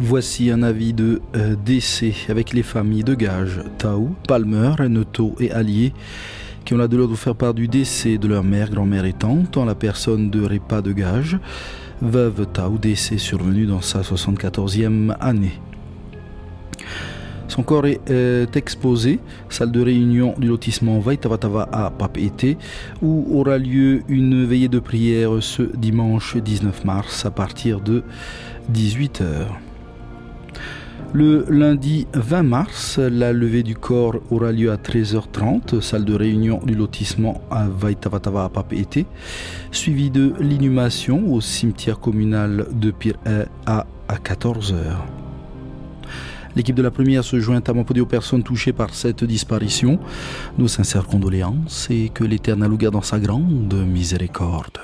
Voici un avis de euh, décès avec les familles de Gage, Tau, Palmer, Neto et Allier qui ont la douleur de faire part du décès de leur mère, grand-mère et tante en la personne de Répa de Gage, veuve Tau, décès survenu dans sa 74e année. Son corps est euh, exposé, salle de réunion du lotissement Vaitavatava à Papeete, où aura lieu une veillée de prière ce dimanche 19 mars à partir de 18h. Le lundi 20 mars, la levée du corps aura lieu à 13h30, salle de réunion du lotissement à Vaitavatava à Papeete, suivi de l'inhumation au cimetière communal de Pire à 14h. L'équipe de la première se joint à aux personnes touchées par cette disparition. Nos sincères condoléances et que l'Éternel nous garde dans sa grande miséricorde.